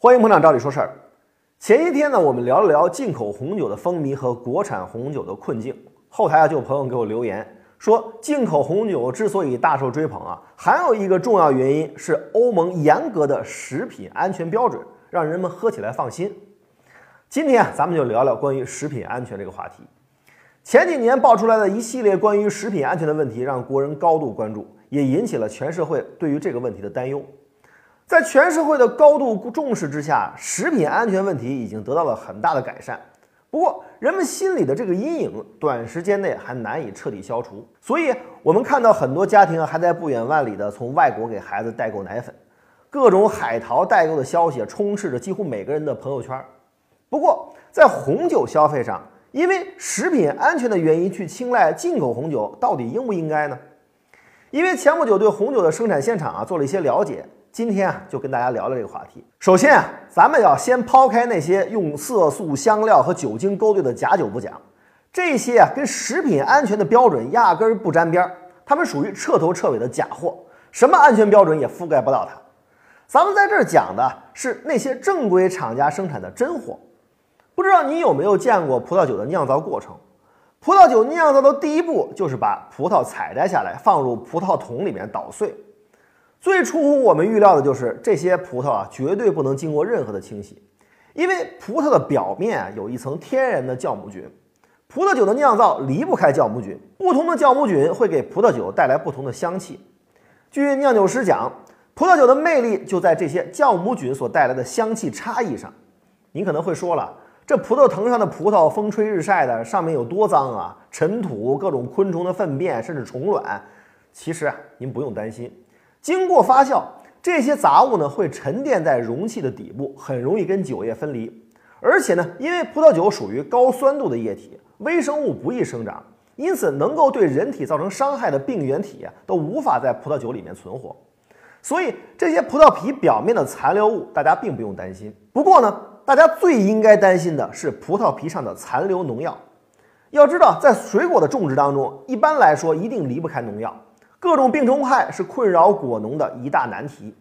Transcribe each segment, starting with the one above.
欢迎捧场，照理说事儿。前一天呢，我们聊了聊进口红酒的风靡和国产红酒的困境。后台啊，就有朋友给我留言说，进口红酒之所以大受追捧啊，还有一个重要原因是欧盟严格的食品安全标准，让人们喝起来放心。今天啊，咱们就聊聊关于食品安全这个话题。前几年爆出来的一系列关于食品安全的问题，让国人高度关注，也引起了全社会对于这个问题的担忧。在全社会的高度重视之下，食品安全问题已经得到了很大的改善。不过，人们心里的这个阴影，短时间内还难以彻底消除。所以，我们看到很多家庭还在不远万里的从外国给孩子代购奶粉，各种海淘代购的消息充斥着几乎每个人的朋友圈。不过，在红酒消费上，因为食品安全的原因去青睐进口红酒，到底应不应该呢？因为前不久对红酒的生产现场啊做了一些了解。今天啊，就跟大家聊聊这个话题。首先啊，咱们要先抛开那些用色素、香料和酒精勾兑的假酒不讲，这些啊跟食品安全的标准压根儿不沾边儿，它们属于彻头彻尾的假货，什么安全标准也覆盖不到它。咱们在这儿讲的是那些正规厂家生产的真货。不知道你有没有见过葡萄酒的酿造过程？葡萄酒酿造的第一步就是把葡萄采摘下来，放入葡萄桶里面捣碎。最出乎我们预料的就是这些葡萄啊，绝对不能经过任何的清洗，因为葡萄的表面啊有一层天然的酵母菌。葡萄酒的酿造离不开酵母菌，不同的酵母菌会给葡萄酒带来不同的香气。据酿酒师讲，葡萄酒的魅力就在这些酵母菌所带来的香气差异上。您可能会说了，这葡萄藤上的葡萄风吹日晒的，上面有多脏啊？尘土、各种昆虫的粪便，甚至虫卵。其实啊，您不用担心。经过发酵，这些杂物呢会沉淀在容器的底部，很容易跟酒液分离。而且呢，因为葡萄酒属于高酸度的液体，微生物不易生长，因此能够对人体造成伤害的病原体都无法在葡萄酒里面存活。所以这些葡萄皮表面的残留物，大家并不用担心。不过呢，大家最应该担心的是葡萄皮上的残留农药。要知道，在水果的种植当中，一般来说一定离不开农药。各种病虫害是困扰果农的一大难题，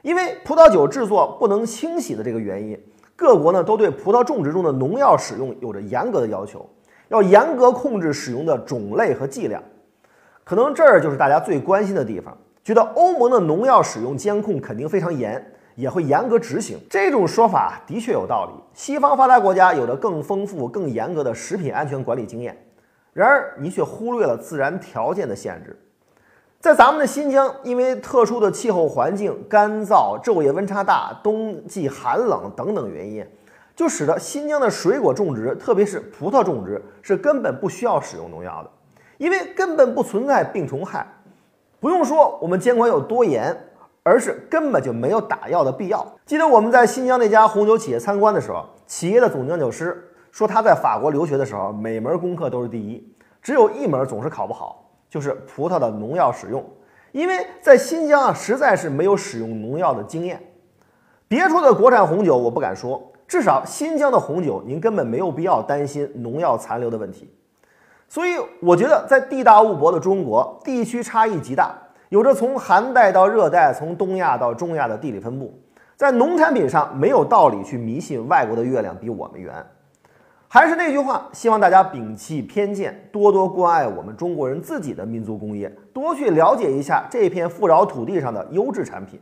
因为葡萄酒制作不能清洗的这个原因，各国呢都对葡萄种植中的农药使用有着严格的要求，要严格控制使用的种类和剂量。可能这儿就是大家最关心的地方，觉得欧盟的农药使用监控肯定非常严，也会严格执行。这种说法的确有道理，西方发达国家有着更丰富、更严格的食品安全管理经验，然而你却忽略了自然条件的限制。在咱们的新疆，因为特殊的气候环境，干燥、昼夜温差大、冬季寒冷等等原因，就使得新疆的水果种植，特别是葡萄种植，是根本不需要使用农药的，因为根本不存在病虫害。不用说我们监管有多严，而是根本就没有打药的必要。记得我们在新疆那家红酒企业参观的时候，企业的总酿酒师说他在法国留学的时候，每门功课都是第一，只有一门总是考不好。就是葡萄的农药使用，因为在新疆啊，实在是没有使用农药的经验。别处的国产红酒我不敢说，至少新疆的红酒，您根本没有必要担心农药残留的问题。所以我觉得，在地大物博的中国，地区差异极大，有着从寒带到热带，从东亚到中亚的地理分布，在农产品上没有道理去迷信外国的月亮比我们圆。还是那句话，希望大家摒弃偏见，多多关爱我们中国人自己的民族工业，多去了解一下这片富饶土地上的优质产品。